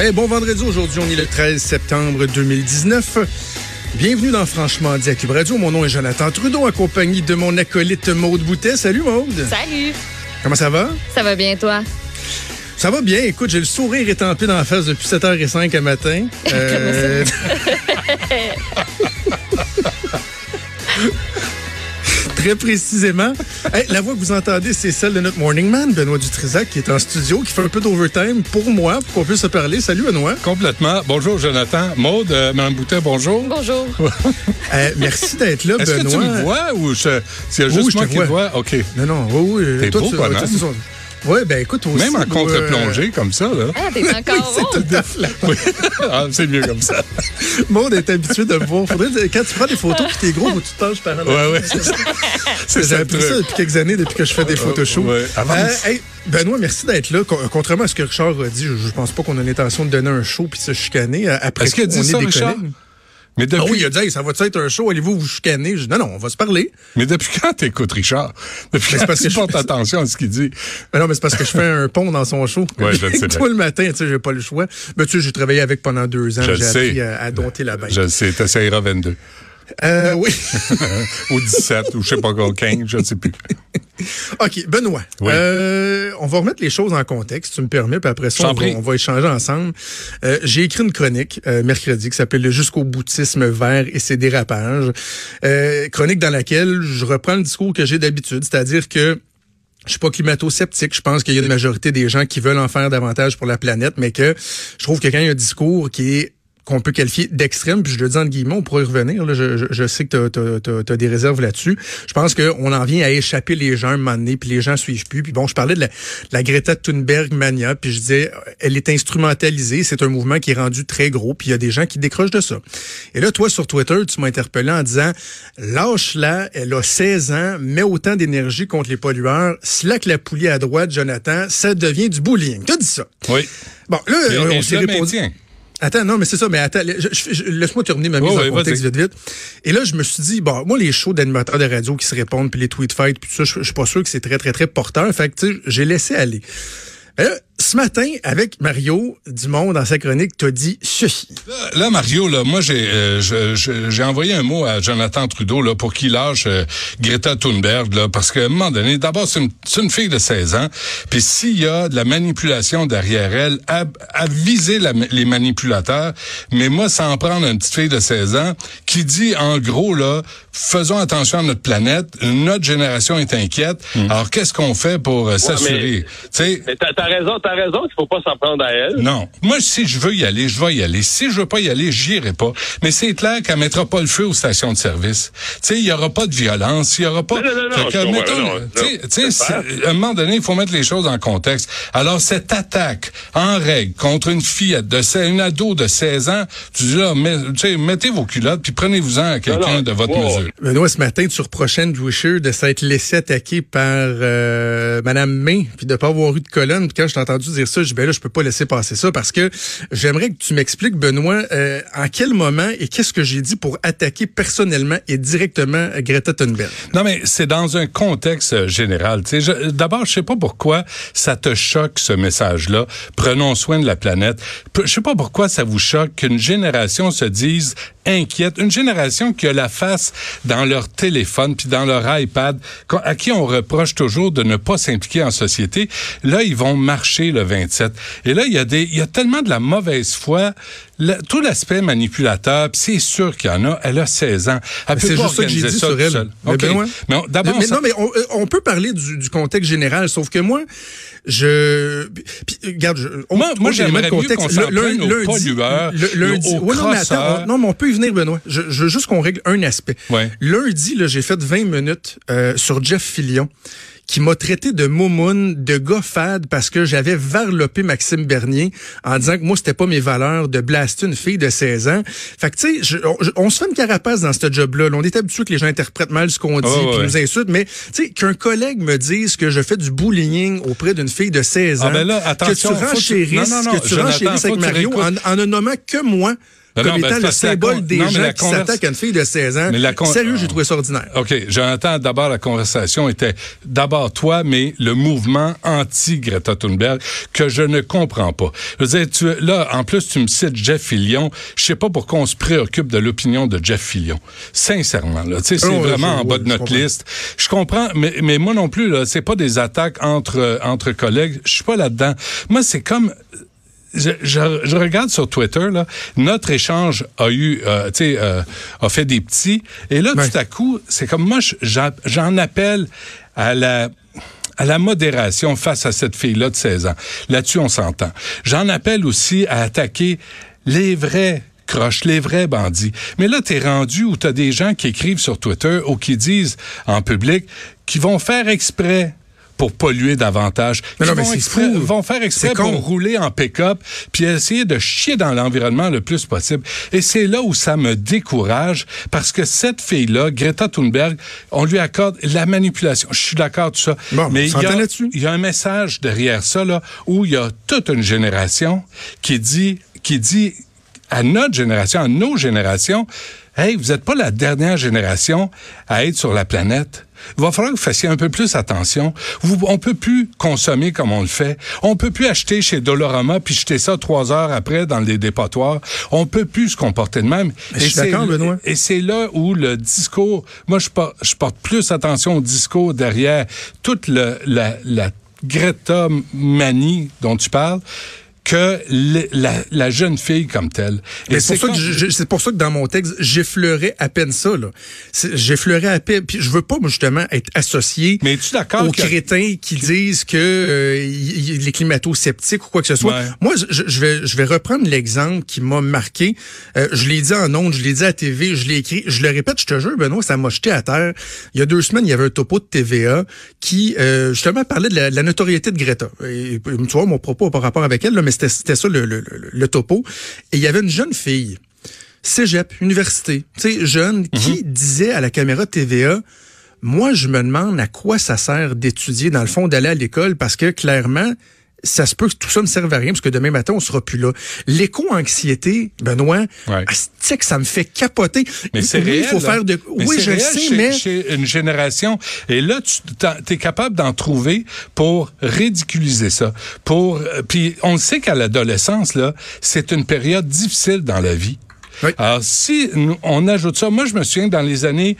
Hey, bon vendredi, aujourd'hui, on est le 13 septembre 2019. Bienvenue dans Franchement dit à Cube Radio. Mon nom est Jonathan Trudeau, accompagné de mon acolyte Maude Boutet. Salut Maude. Salut. Comment ça va? Ça va bien, toi? Ça va bien. Écoute, j'ai le sourire étampé dans la face depuis 7h05 le matin. Euh... Très précisément. Hey, la voix que vous entendez, c'est celle de notre morning man, Benoît Dutrisac, qui est en studio, qui fait un peu d'overtime pour moi, pour qu'on puisse se parler. Salut, Benoît. Complètement. Bonjour, Jonathan. Maude, euh, Mme Boutet, bonjour. Bonjour. Euh, merci d'être là, Est-ce Benoît. que tu me vois ou je- c'est Oui, juste je moi te qui te vois. vois? OK. Non, non, oui, oui. T'es Toi, beau, tu- Ouais, ben écoute, aussi. Même en contre-plongée, comme ça, là. Ah, t'es encore C'est. Oui. ah, c'est mieux comme ça. Maud est habitué de me voir. Faudrait, quand tu prends des photos puis t'es gros, faut que tu te penches par Ouais, arrière. ouais. C'est ça depuis quelques années, depuis que je fais des photoshoots. ouais, avance. hey, Benoît, merci d'être là. Con- Contrairement à ce que Richard a dit, je, je pense pas qu'on a l'intention de donner un show puis de se chicaner. Euh, Après Est-ce qu'il a dit ça, des Richard? collègues. Mais depuis, Ah oui, il a dit, Hey, ça va être un show, allez-vous vous chicaner? Je dis, non, non, on va se parler. mais depuis quand t'écoutes Richard? Depuis quand parce tu que je- portes attention à ce qu'il dit? Mais non, mais c'est parce que je fais un pont dans son show. Ouais, je le sais. Tout le matin, tu sais, j'ai pas le choix. Mais tu sais, j'ai travaillé avec pendant deux ans. J'ai sais. appris à, à dompter la bête. Je le sais, t'essayeras 22. Euh, oui. ou 17, ou je sais pas quoi, 15, je ne sais plus. OK, Benoît. Oui. Euh, on va remettre les choses en contexte, si tu me permets, puis après ça, va, on va échanger ensemble. Euh, J'ai écrit une chronique euh, mercredi qui s'appelle Le jusqu'au boutisme vert et ses dérapages. Euh, chronique dans laquelle je reprends le discours que j'ai d'habitude, c'est-à-dire que je suis pas climato-sceptique. Je pense qu'il y a une majorité des gens qui veulent en faire davantage pour la planète, mais que je trouve que quand il y a un discours qui est qu'on peut qualifier d'extrême, puis je le dis entre guillemets, on pourrait y revenir. Là, je, je, je sais que tu as, des réserves là-dessus. Je pense qu'on en vient à échapper les gens un moment donné, puis les gens suivent plus. Puis bon, je parlais de la, de la Greta Thunberg mania, puis je disais, euh, elle est instrumentalisée, c'est un mouvement qui est rendu très gros, puis il y a des gens qui décrochent de ça. Et là, toi, sur Twitter, tu m'as interpellé en disant, lâche-la, elle a 16 ans, mets autant d'énergie contre les pollueurs, slack la poulie à droite, Jonathan, ça devient du bullying. Tu dit ça. Oui. Bon, là, Et- on s'est. Attends, non, mais c'est ça, mais attends, laisse-moi terminer ma mise en contexte vite, vite. Et là, je me suis dit, bon, moi, les shows d'animateurs de radio qui se répondent, puis les tweet fights, puis tout ça, je, je suis pas sûr que c'est très, très, très porteur. Fait que, tu sais, j'ai laissé aller. Là, ce matin, avec Mario Dumont, dans sa chronique, t'as dit ceci. Là, là, Mario, là, moi, j'ai euh, j'ai envoyé un mot à Jonathan Trudeau là, pour qu'il lâche euh, Greta Thunberg, là, parce qu'à un moment donné, d'abord, c'est une, c'est une fille de 16 ans, puis s'il y a de la manipulation derrière elle, à, à viser la- les manipulateurs, mais moi, sans prendre une petite fille de 16 ans qui dit, en gros, là, faisons attention à notre planète, notre génération est inquiète, alors qu'est-ce qu'on fait pour euh, s'assurer? Tu sais, t'as raison, t'as raison qu'il faut pas s'en prendre à elle. non. Moi, si je veux y aller, je vais y aller. Si je veux pas y aller, j'irai pas. Mais c'est clair qu'elle mettra pas le feu aux stations de service. Tu sais, il y aura pas de violence, il y aura pas. Non, non, non, que, mettons, non, tu sais, à un moment donné, il faut mettre les choses en contexte. Alors, cette attaque en règle contre une fillette de 16, une ado de 16 ans, tu dis là, mais, tu sais, mettez vos culottes puis prenez-vous-en à quelqu'un de votre wow. mesure. Benoît, ce matin, tu reprochais Andrew Wisher de s'être laissé attaquer par euh, Madame May, puis de pas avoir eu de colonne. Puis quand je t'ai entendu dire ça, je ben là, je peux pas laisser passer ça parce que j'aimerais que tu m'expliques, Benoît, euh, en quel moment et qu'est-ce que j'ai dit pour attaquer personnellement et directement Greta Thunberg? Non, mais c'est dans un contexte euh, général. Je- D'abord, je sais pas pourquoi ça te choque ce message-là. Prenons soin de la planète. Je sais pas pourquoi ça vous choque qu'une génération se dise inquiète. Une génération qui a la face dans leur téléphone puis dans leur iPad, à qui on reproche toujours de ne pas s'impliquer en société. Là, ils vont marcher le 27. Et là, il y a des, il y a tellement de la mauvaise foi. Tout l'aspect manipulateur, puis c'est sûr qu'il y en a. Elle a 16 ans. C'est juste ça que j'ai dit ça sur elle. seule. Mais d'abord, ça- non, mais on, euh, on peut parler du, du contexte général, sauf que moi, je, puis, puis, regarde, je, on- Moi- moi, j'ai le j'aimerais mieux prenne aux pollueurs, le- lundi, ouais, non, mais attends, on- non, mais on peut y venir, Benoît. Je, je veux juste qu'on règle un aspect. Ouais. Lundi, j'ai fait 20 minutes euh, sur Jeff Fillion qui m'a traité de moumoune, de gars fade parce que j'avais varlopé Maxime Bernier en disant que moi, c'était pas mes valeurs de blaster une fille de 16 ans. Fait que, tu sais, on, on, se fait une carapace dans ce job-là. On est habitué que les gens interprètent mal ce qu'on dit Oh, puis ouais. nous insultent, mais, tu sais, qu'un collègue me dise que je fais du bullying auprès d'une fille de 16 ans, Ah, ben là, attention, que tu faut que tu- renchérisses avec Mario en, en ne nommant que moi Non, comme non, ben, étant le symbole des non, gens qui converse- s'attaquent à une fille de 16 ans. Mais la con- Sérieux, j'ai trouvé ça ordinaire. OK, Jonathan, d'abord, la conversation était d'abord toi, mais le mouvement anti-Greta Thunberg que je ne comprends pas. Je veux dire, tu, là, en plus, tu me cites Jeff Fillion. Je sais pas pourquoi on se préoccupe de l'opinion de Jeff Fillion. Sincèrement, là. Tu sais, c'est Oh, vraiment je- en bas de notre liste. Je comprends, mais, mais moi non plus, là, c'est pas des attaques entre, entre collègues. Je suis pas là-dedans. Moi, c'est comme, je, je- je regarde sur Twitter, là, notre échange a eu, euh, tu sais, euh, a fait des petits. Et là, tout à coup, c'est comme moi, je- j'en appelle à la à la modération face à cette fille-là de 16 ans. Là-dessus, on s'entend. J'en appelle aussi à attaquer les vrais croches, les vrais bandits. Mais là, t'es rendu où t'as des gens qui écrivent sur Twitter ou qui disent en public qui vont faire exprès pour polluer davantage. Mais non, mais vont, exprès- fou. vont faire exprès con. pour rouler en pick-up puis essayer de chier dans l'environnement le plus possible. Et c'est là où ça me décourage parce que cette fille-là, Greta Thunberg, on lui accorde la manipulation. Je suis d'accord tout ça. Bon, mais y, il y a un message derrière ça là où il y a toute une génération qui dit qui dit à notre génération, à nos générations, hey, vous n'êtes pas la dernière génération à être sur la planète. Il va falloir que vous fassiez un peu plus attention. Vous, on peut plus consommer comme on le fait. On peut plus acheter chez Dolorama puis jeter ça trois heures après dans les dépotoirs. On peut plus se comporter de même. Mais suis c'est Benoît. Et c'est là où le discours, moi je porte, je porte plus attention au discours derrière toute le, la, la Greta manie dont tu parles que le- la, la jeune fille comme telle. Et c'est pour, pour ça que dans mon texte, j'effleurais à peine ça. J'effleurais à peine. Puis je veux pas, justement, être associé Mais d'accord aux que- crétins qui disent que euh, y- y- les climato-sceptiques ou quoi que ce soit? Ouais. Moi, je, je vais, je vais reprendre l'exemple qui m'a marqué. Euh, je l'ai dit en ondes, je l'ai dit à TV, je l'ai écrit. Je le répète, je te jure, Benoît, ça m'a jeté à terre. Il y a deux semaines, il y avait un topo de TVA qui, euh, justement, parlait de la, de la notoriété de Greta. Et, tu vois, mon propos pas rapport avec elle, là, mais c'était ça le, le, le, le topo. Et il y avait une jeune fille cégep, université, tu sais, jeune, qui disait à la caméra TVA, moi, je me demande à quoi ça sert d'étudier, dans le fond, d'aller à l'école, parce que clairement, ça se peut que tout ça ne serve à rien, parce que demain matin, on sera plus là. L'éco-anxiété, Benoît, Ouais. que ça me fait capoter. Mais c'est Oui, réel. il faut là. faire de... Mais oui, je réel sais, chez, mais... chez une génération. Et là, tu es capable d'en trouver pour ridiculiser ça. Pour euh, puis on sait qu'à l'adolescence là, c'est une période difficile dans la vie. Oui. Alors si on ajoute ça, moi je me souviens dans les années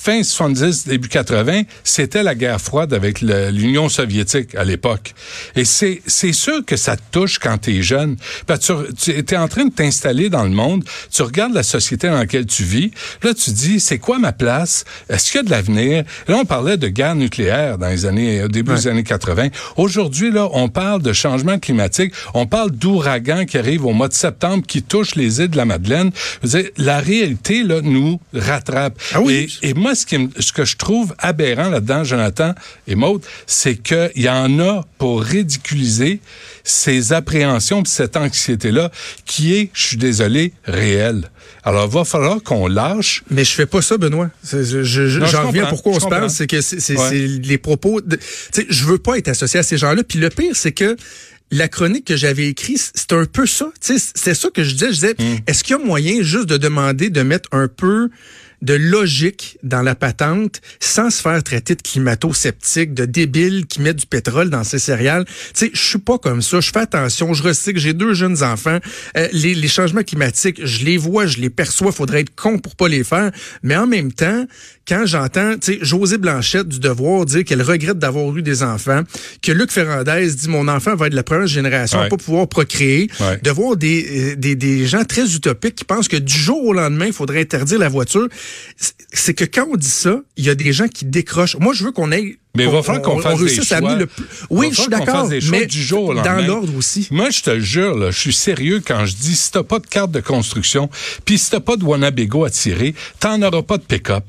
fin 70, début 80, c'était la guerre froide avec l'Union soviétique à l'époque. Et c'est sûr que ça te touche quand tu es jeune. Parce que tu es en train de t'installer dans le monde, tu regardes la société dans laquelle tu vis, là tu dis, c'est quoi ma place? Est-ce qu'il y a de l'avenir? Là, on parlait de guerre nucléaire dans les années, au début des années 80. Aujourd'hui, là, on parle de changement climatique, on parle d'ouragans qui arrivent au mois de septembre, qui touchent les îles de la Madeleine. Je veux dire, la réalité, là, nous rattrape. Ah oui. Et, et moi, ce, qui me- ce que je trouve aberrant là-dedans, Jonathan et Maude, c'est qu'il y en a pour ridiculiser ces appréhensions cette anxiété-là qui est, je suis désolé, réelle. Alors, il va falloir qu'on lâche. Mais je fais pas ça, Benoît. C'est- je- J'en reviens pourquoi on se parle, c'est que c'est Ouais. les propos. De, je veux pas être associé à ces gens-là. Puis le pire, c'est que la chronique que j'avais écrite, c'est un peu ça. C'est ça que je disais. Je disais, Hmm. est-ce qu'il y a moyen juste de demander de mettre un peu de logique dans la patente sans se faire traiter de climato-sceptique, de débile qui met du pétrole dans ses céréales. Tu sais, je suis pas comme ça. Je fais attention. Je recycle. J'ai deux jeunes enfants. Euh, les, les changements climatiques, je les vois, je les perçois. Faudrait être con pour pas les faire. Mais en même temps, quand j'entends, tu sais, José Blanchette du Devoir dire qu'elle regrette d'avoir eu des enfants, que Luc Ferrandez dit mon enfant va être la première génération à Ouais. pas pouvoir procréer, Ouais. de voir des, euh, des, des gens très utopiques qui pensent que du jour au lendemain, il faudrait interdire la voiture. C'est- que quand on dit ça, il y a des gens qui décrochent. Moi, je veux qu'on ait... Mais il va falloir qu'on fasse des choix. le plus... Oui, je suis d'accord, mais du jour au dans l'ordre aussi. Moi, je te jure, là, je suis sérieux quand je dis si t'as pas de carte de construction, puis si t'as pas de Wanabago à tirer, t'en auras pas de pick-up.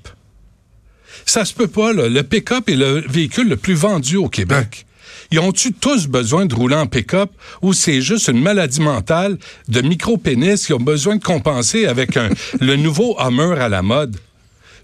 Ça se peut pas, là. Le pick-up est le véhicule le plus vendu au Québec. Ils ont-tu tous besoin de rouler en pick-up ou c'est juste une maladie mentale de micro-pénis qui ont besoin de compenser avec un, le nouveau Hummer à la mode?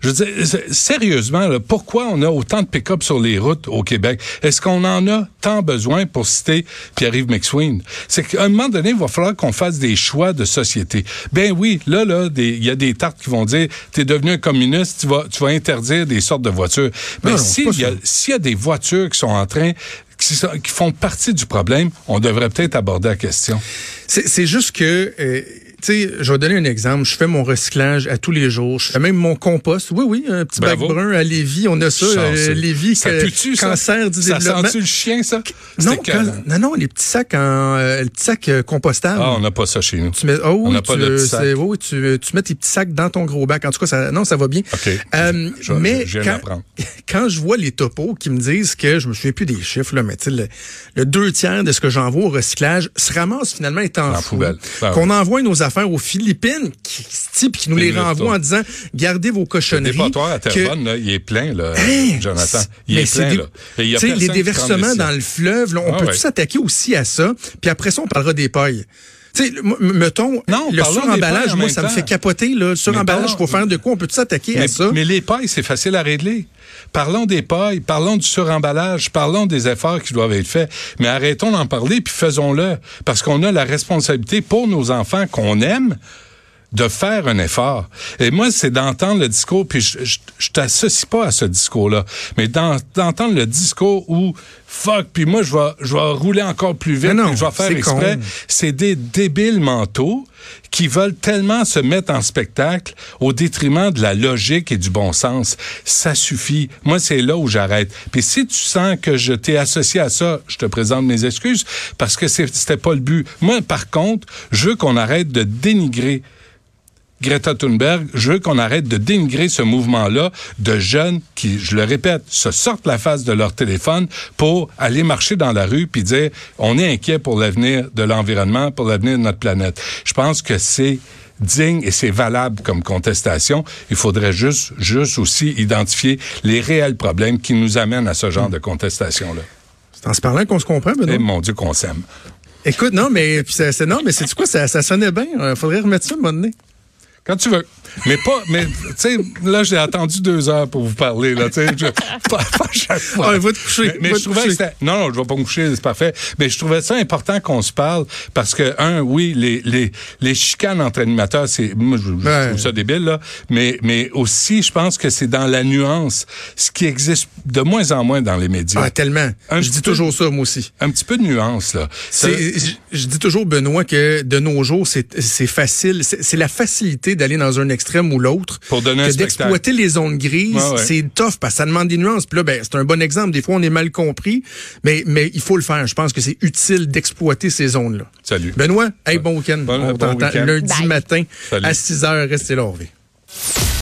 Je veux dire, sérieusement, là, pourquoi on a autant de pick-up sur les routes au Québec? Est-ce qu'on en a tant besoin pour citer Pierre-Yves McSween? C'est qu'à un moment donné, il va falloir qu'on fasse des choix de société. Ben oui, là, là, il y a des tartes qui vont dire, t'es devenu un communiste, tu vas, tu vas interdire des sortes de voitures. Mais pas s'il y, a- y a des voitures qui sont en train, qui, qui font partie du problème, on devrait peut-être aborder la question. C'est c'est juste que, euh, tu sais, je vais donner un exemple. Je fais mon recyclage à tous les jours. Je fais même mon compost. Oui, oui, un petit Bravo. bac brun à Lévis. On a ça, euh, Lévis, ça que- ça? cancer du ça développement. sent-tu le chien, ça? Non, quand- non, non, les petits sacs en, euh, le petit sac euh, compostable. Ah, on n'a pas ça chez nous. Tu mets, oh, On oui, n'a pas tu, de euh, tu, tu mets tes petits sacs dans ton gros bac. En tout cas, ça, non, ça va bien. Euh, Je- mais je quand, je vois les topos qui me disent que, je me souviens plus des chiffres, là, mais tu le, le deux tiers de ce que j'envoie au recyclage se ramasse finalement étant fou. Ah Qu'on envoie nos affaires aux Philippines, qui, qui, qui nous les retournent. en disant, gardez vos Le cochonneries. dépotoir à que- Terrebonne, là, il est plein, là, Hein? Jonathan. Il est plein, des- là. Et il y a tu sais, les déversements le dans le fleuve, là, on Ah peut ouais. s'attaquer aussi à ça? Puis après ça, on parlera des pailles. Tu sais, mettons, Non, le suremballage, moi, ça me fait capoter. Le suremballage, faut faire de quoi? On peut s'attaquer à ça? mais les pailles, c'est facile à régler. Parlons des pailles, parlons du suremballage, parlons des efforts qui doivent être faits. Mais arrêtons d'en parler puis faisons-le. Parce qu'on a la responsabilité pour nos enfants qu'on aime de faire un effort. Et moi, c'est d'entendre le discours, puis je, je, je t'associe pas à ce discours-là, mais d'en- d'entendre le discours où fuck, puis moi, je vais, je vais rouler encore plus vite, non, puis je vais faire exprès. C'est des débiles mentaux qui veulent tellement se mettre en spectacle au détriment de la logique et du bon sens. Ça suffit. Moi, c'est là où j'arrête. Puis si tu sens que je t'ai associé à ça, je te présente mes excuses parce que c'était pas le but. Moi, par contre, je veux qu'on arrête de dénigrer Greta Thunberg, je veux qu'on arrête de dénigrer ce mouvement-là de jeunes qui, je le répète, se sortent la face de leur téléphone pour aller marcher dans la rue puis dire on est inquiet pour l'avenir de l'environnement, pour l'avenir de notre planète. Je pense que c'est digne et c'est valable comme contestation. Il faudrait juste, juste aussi identifier les réels problèmes qui nous amènent à ce genre de contestation-là. C'est en se parlant qu'on se comprend, Et Benoît. mon Dieu qu'on s'aime. Écoute, non, mais c'est non, mais c'est quoi? Ça, ça sonnait bien. Il faudrait remettre ça un moment donné. Ganz zurück. Mais pas, mais, tu sais, là, j'ai attendu deux heures pour vous parler, là, tu sais, pas, pas chaque fois. Ah, va te coucher, Mais, mais va je trouvais coucher. non, non, je vais pas me coucher, c'est parfait. Mais je trouvais ça important qu'on se parle parce que, un, oui, les, les, les chicanes entre animateurs, c'est, moi, je, je Ouais. trouve ça débile, là. Mais, mais aussi, je pense que c'est dans la nuance, ce qui existe de moins en moins dans les médias. Ah, tellement. Un je dis peu- toujours ça, moi aussi. Un petit peu de nuance, là. Ça- je, je dis toujours, Benoît, que de nos jours, c'est, c'est facile. C'est, c'est la facilité d'aller dans un extrême ou l'autre. Pour donner un que d'exploiter les zones grises, Ouais, ouais. c'est tough parce que ça demande des nuances. Puis là, ben, c'est un bon exemple. Des fois, on est mal compris, mais, mais il faut le faire. Je pense que c'est utile d'exploiter ces zones-là. Salut. Benoît, hey, bon week-end. Bon- on bon t'entend week-end. lundi Bye. matin Salut. à 6 h. Restez là.